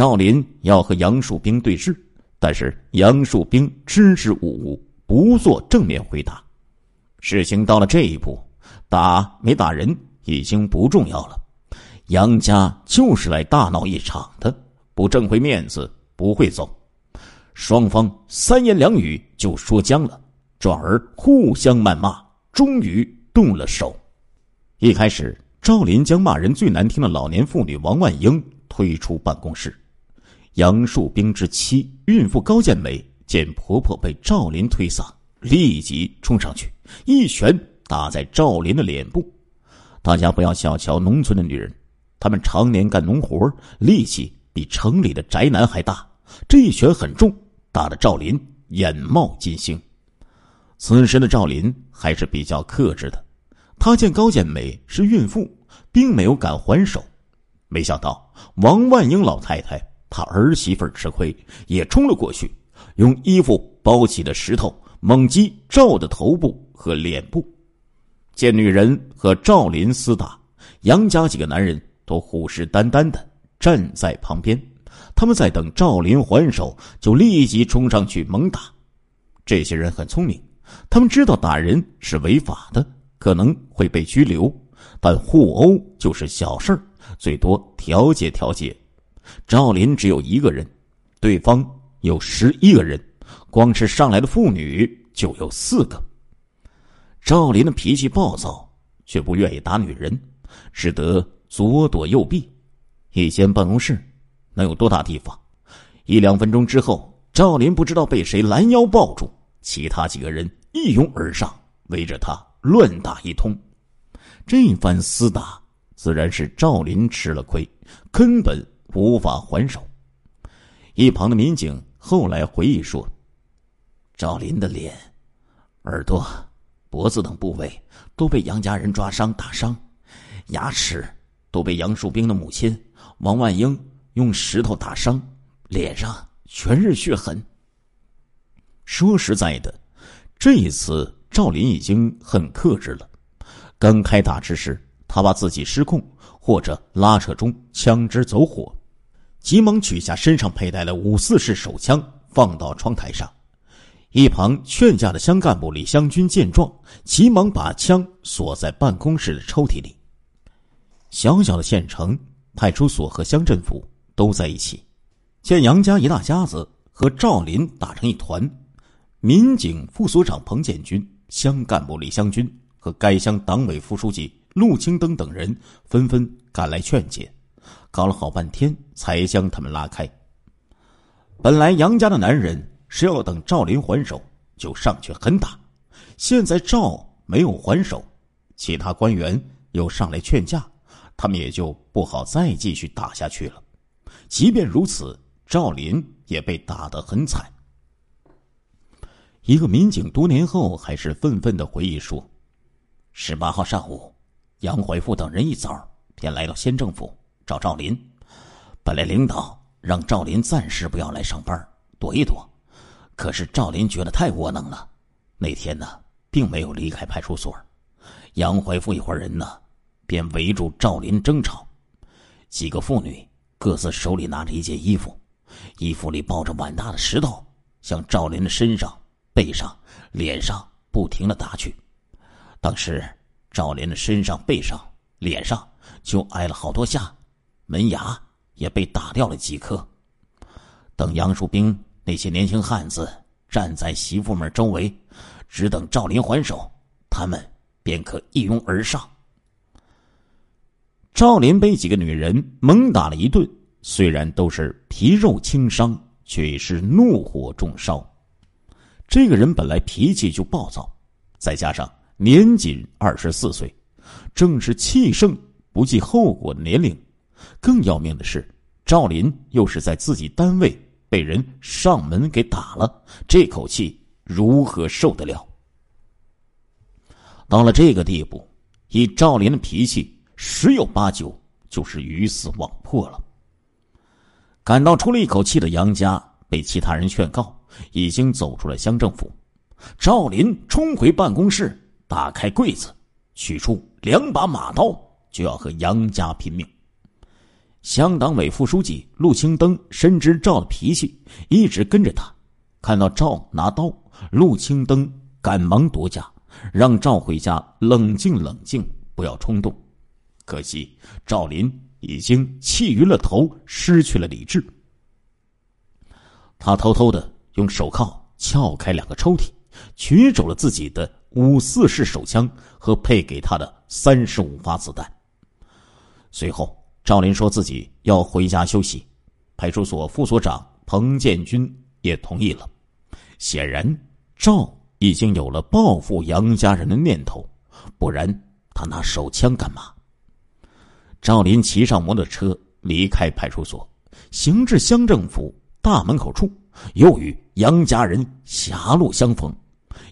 赵林要和杨树兵对峙，但是杨树兵支支吾吾，不做正面回答。事情到了这一步，打没打人已经不重要了。杨家就是来大闹一场的，不挣回面子不会走。双方三言两语就说僵了，转而互相谩骂，终于动了手。一开始，赵林将骂人最难听的老年妇女王万英推出办公室。杨树兵之妻孕妇高建美见婆婆被赵林推搡，立即冲上去，一拳打在赵林的脸部。大家不要小瞧农村的女人。她们常年干农活，力气比城里的宅男还大。这一拳很重，打得赵林眼冒金星。此时的赵林还是比较克制的，他见高建美是孕妇，并没有敢还手。没想到王万英老太太他儿媳妇吃亏，也冲了过去，用衣服包起的石头猛击赵的头部和脸部。见女人和赵林厮打，杨家几个男人。都虎视眈眈的站在旁边，他们在等赵林还手，就立即冲上去猛打。这些人很聪明，他们知道打人是违法的，可能会被拘留，但互殴就是小事儿，最多调解调解。赵林只有一个人，对方有十一个人，光是上来的妇女就有四个。赵林的脾气暴躁，却不愿意打女人，只得。左躲右避，一间办公室能有多大地方？一两分钟之后，赵林不知道被谁拦腰抱住，其他几个人一拥而上，围着他乱打一通。这番厮打，自然是赵林吃了亏，根本无法还手。一旁的民警后来回忆说：“赵林的脸、耳朵、脖子等部位都被杨家人抓伤打伤，牙齿。”都被杨树兵的母亲王万英用石头打伤，脸上全是血痕。说实在的，这一次赵林已经很克制了。刚开打之时，他怕自己失控或者拉扯中枪支走火，急忙取下身上佩戴的五四式手枪，放到窗台上。一旁劝架的乡干部李湘军见状，急忙把枪锁在办公室的抽屉里。小小的县城派出所和乡政府都在一起，见杨家一大家子和赵林打成一团，民警副所长彭建军、乡干部李湘军和该乡党委副书记陆青登等人纷纷赶来劝解，搞了好半天才将他们拉开。本来杨家的男人是要等赵林还手就上去狠打，现在赵没有还手，其他官员又上来劝架。他们也就不好再继续打下去了。即便如此，赵林也被打得很惨。一个民警多年后还是愤愤的回忆说：“十八号上午，杨怀富等人一早便来到县政府找赵林。本来领导让赵林暂时不要来上班，躲一躲。可是赵林觉得太窝囊了，那天呢，并没有离开派出所。杨怀富一伙人呢。”便围住赵林争吵，几个妇女各自手里拿着一件衣服，衣服里抱着碗大的石头，向赵林的身上、背上、脸上不停的打去。当时赵林的身上、背上、脸上就挨了好多下，门牙也被打掉了几颗。等杨树兵那些年轻汉子站在媳妇们周围，只等赵林还手，他们便可一拥而上。赵林被几个女人猛打了一顿，虽然都是皮肉轻伤，却是怒火中烧。这个人本来脾气就暴躁，再加上年仅二十四岁，正是气盛不计后果的年龄。更要命的是，赵林又是在自己单位被人上门给打了，这口气如何受得了？到了这个地步，以赵林的脾气。十有八九就是鱼死网破了。感到出了一口气的杨家被其他人劝告，已经走出了乡政府。赵林冲回办公室，打开柜子，取出两把马刀，就要和杨家拼命。乡党委副书记陆青登深知赵的脾气，一直跟着他。看到赵拿刀，陆青登赶忙夺家，让赵回家冷静冷静，不要冲动。可惜赵林已经气晕了头，失去了理智。他偷偷的用手铐撬开两个抽屉，取走了自己的五四式手枪和配给他的三十五发子弹。随后，赵林说自己要回家休息，派出所副所长彭建军也同意了。显然，赵已经有了报复杨家人的念头，不然他拿手枪干嘛？赵林骑上摩托车离开派出所，行至乡政府大门口处，又与杨家人狭路相逢。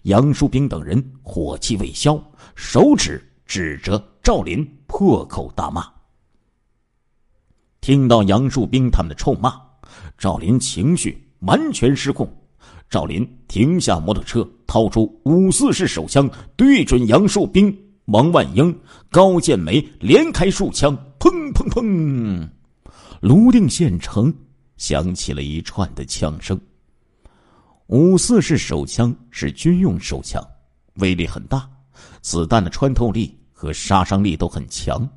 杨树兵等人火气未消，手指指着赵林，破口大骂。听到杨树兵他们的臭骂，赵林情绪完全失控。赵林停下摩托车，掏出五四式手枪，对准杨树兵。王万英、高建梅连开数枪，砰砰砰！泸定县城响起了一串的枪声。五四式手枪是军用手枪，威力很大，子弹的穿透力和杀伤力都很强。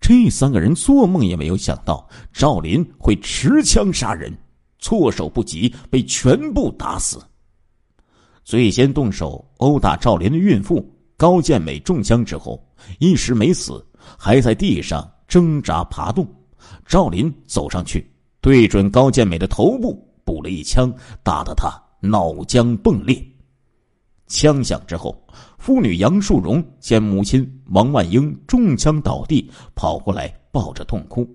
这三个人做梦也没有想到赵林会持枪杀人，措手不及，被全部打死。最先动手殴打赵林的孕妇。高建美中枪之后一时没死，还在地上挣扎爬动。赵林走上去，对准高建美的头部补了一枪，打得他脑浆迸裂。枪响之后，妇女杨树荣见母亲王万英中枪倒地，跑过来抱着痛哭。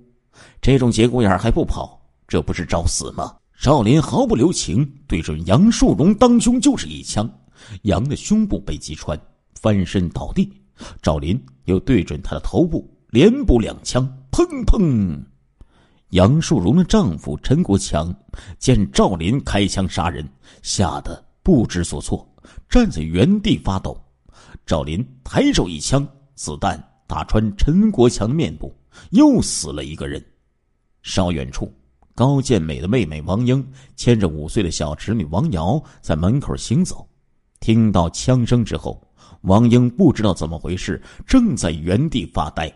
这种节骨眼还不跑，这不是找死吗？赵林毫不留情，对准杨树荣当胸就是一枪，杨的胸部被击穿。翻身倒地，赵林又对准他的头部连补两枪，砰砰！杨树荣的丈夫陈国强见赵林开枪杀人，吓得不知所措，站在原地发抖。赵林抬手一枪，子弹打穿陈国强面部，又死了一个人。稍远处，高建美的妹妹王英牵着五岁的小侄女王瑶在门口行走，听到枪声之后。王英不知道怎么回事，正在原地发呆，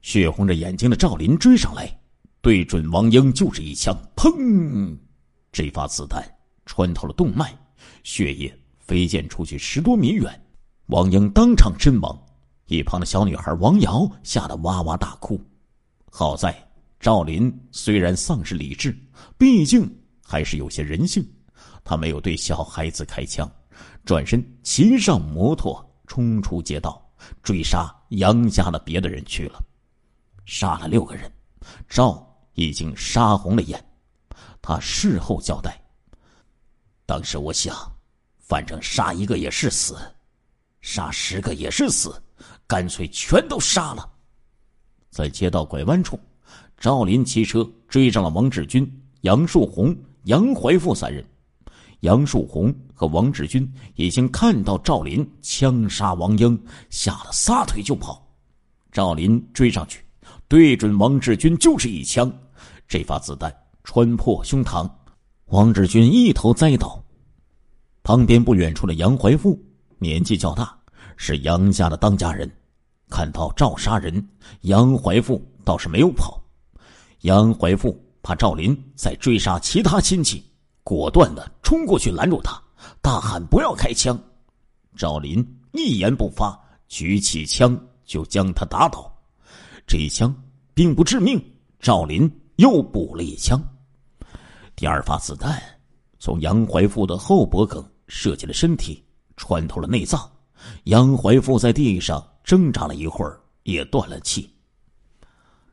血红着眼睛的赵林追上来，对准王英就是一枪，砰！这发子弹穿透了动脉，血液飞溅出去十多米远，王英当场身亡。一旁的小女孩王瑶吓得哇哇大哭。好在赵林虽然丧失理智，毕竟还是有些人性，他没有对小孩子开枪，转身骑上摩托。冲出街道，追杀杨家的别的人去了，杀了六个人，赵已经杀红了眼。他事后交代：“当时我想，反正杀一个也是死，杀十个也是死，干脆全都杀了。”在街道拐弯处，赵林骑车追上了王志军、杨树红、杨怀富三人。杨树红和王志军已经看到赵林枪杀王英，吓得撒腿就跑。赵林追上去，对准王志军就是一枪，这发子弹穿破胸膛，王志军一头栽倒。旁边不远处的杨怀富年纪较大，是杨家的当家人，看到赵杀人，杨怀富倒是没有跑。杨怀富怕赵林再追杀其他亲戚。果断的冲过去拦住他，大喊：“不要开枪！”赵林一言不发，举起枪就将他打倒。这一枪并不致命，赵林又补了一枪。第二发子弹从杨怀富的后脖梗射进了身体，穿透了内脏。杨怀富在地上挣扎了一会儿，也断了气。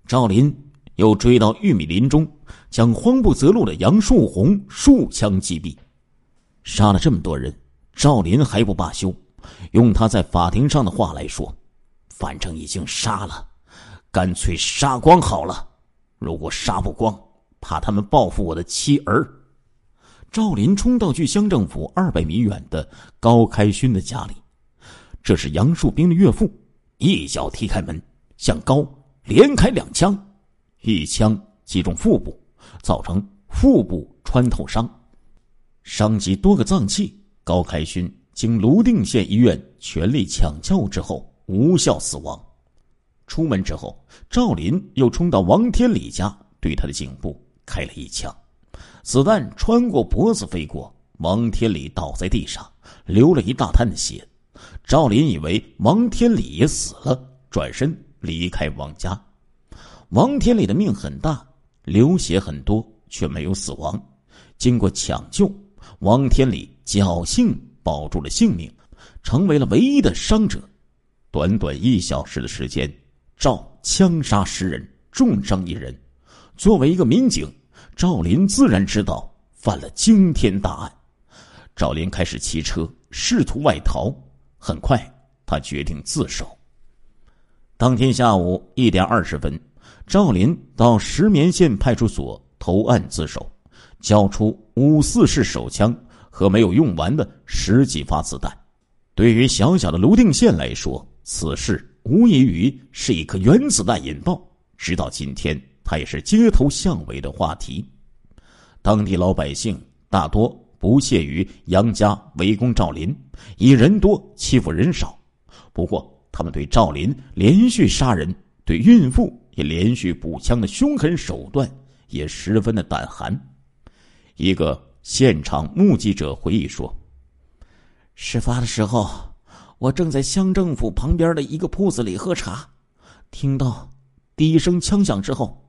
赵林又追到玉米林中。将慌不择路的杨树红数枪击毙，杀了这么多人，赵林还不罢休。用他在法庭上的话来说：“反正已经杀了，干脆杀光好了。如果杀不光，怕他们报复我的妻儿。”赵林冲到距乡政府二百米远的高开勋的家里，这是杨树兵的岳父，一脚踢开门，向高连开两枪。一枪击中腹部，造成腹部穿透伤，伤及多个脏器。高开勋经泸定县医院全力抢救之后无效死亡。出门之后，赵林又冲到王天礼家，对他的颈部开了一枪，子弹穿过脖子飞过，王天礼倒在地上，流了一大滩的血。赵林以为王天礼也死了，转身离开王家。王天礼的命很大，流血很多，却没有死亡。经过抢救，王天礼侥幸保住了性命，成为了唯一的伤者。短短一小时的时间，赵枪杀十人，重伤一人。作为一个民警，赵林自然知道犯了惊天大案。赵林开始骑车试图外逃。很快，他决定自首。当天下午一点二十分，赵林到石棉县派出所投案自首，交出五四式手枪和没有用完的十几发子弹。对于小小的泸定县来说，此事无异于是一颗原子弹引爆。直到今天，它也是街头巷尾的话题。当地老百姓大多。不屑于杨家围攻赵林，以人多欺负人少。不过，他们对赵林连续杀人、对孕妇也连续补枪的凶狠手段也十分的胆寒。一个现场目击者回忆说：“事发的时候，我正在乡政府旁边的一个铺子里喝茶，听到第一声枪响之后，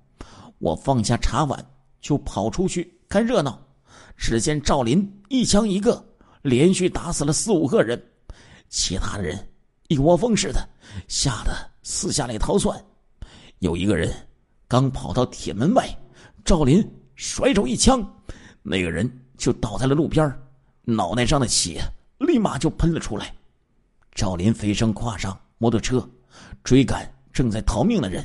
我放下茶碗就跑出去看热闹。”只见赵林一枪一个，连续打死了四五个人，其他的人一窝蜂似的，吓得四下里逃窜。有一个人刚跑到铁门外，赵林甩手一枪，那个人就倒在了路边，脑袋上的血立马就喷了出来。赵林飞身跨上摩托车，追赶正在逃命的人。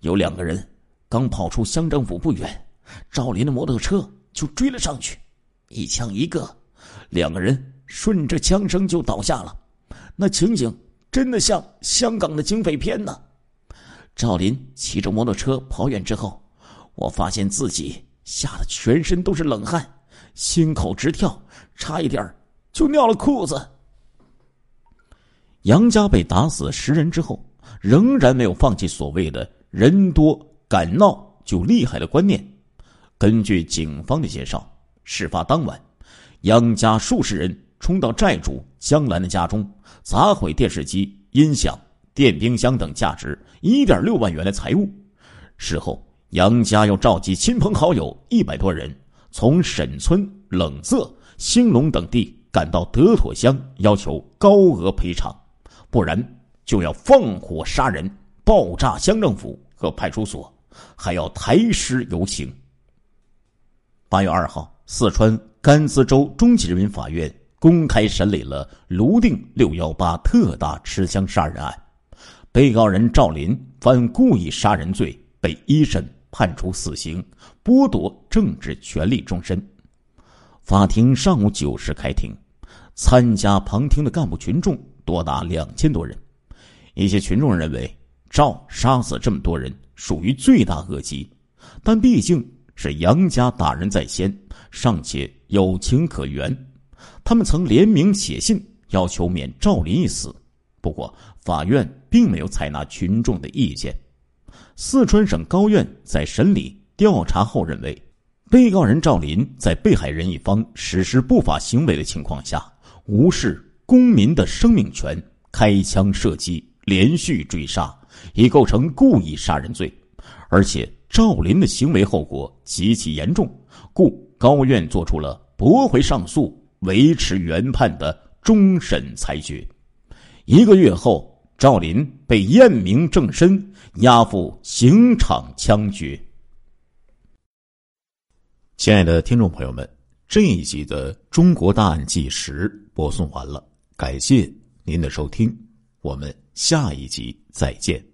有两个人刚跑出乡政府不远，赵林的摩托车。就追了上去，一枪一个，两个人顺着枪声就倒下了。那情景真的像香港的警匪片呢。赵林骑着摩托车跑远之后，我发现自己吓得全身都是冷汗，心口直跳，差一点就尿了裤子。杨家被打死十人之后，仍然没有放弃所谓的人多敢闹就厉害的观念。根据警方的介绍，事发当晚，杨家数十人冲到债主江兰的家中，砸毁电视机、音响、电冰箱等价值一点六万元的财物。事后，杨家又召集亲朋好友一百多人，从沈村、冷泽、兴隆等地赶到德妥乡，要求高额赔偿，不然就要放火杀人、爆炸乡政府和派出所，还要抬尸游行。八月二号，四川甘孜州中级人民法院公开审理了泸定六幺八特大持枪杀人案，被告人赵林犯故意杀人罪，被一审判处死刑，剥夺政治权利终身。法庭上午九时开庭，参加旁听的干部群众多达两千多人。一些群众认为，赵杀死这么多人属于罪大恶极，但毕竟。是杨家大人在先，尚且有情可原。他们曾联名写信要求免赵林一死，不过法院并没有采纳群众的意见。四川省高院在审理调查后认为，被告人赵林在被害人一方实施不法行为的情况下，无视公民的生命权，开枪射击，连续追杀，已构成故意杀人罪，而且。赵林的行为后果极其严重，故高院作出了驳回上诉、维持原判的终审裁决。一个月后，赵林被验明正身，押赴刑场枪决。亲爱的听众朋友们，这一集的《中国大案纪实》播送完了，感谢您的收听，我们下一集再见。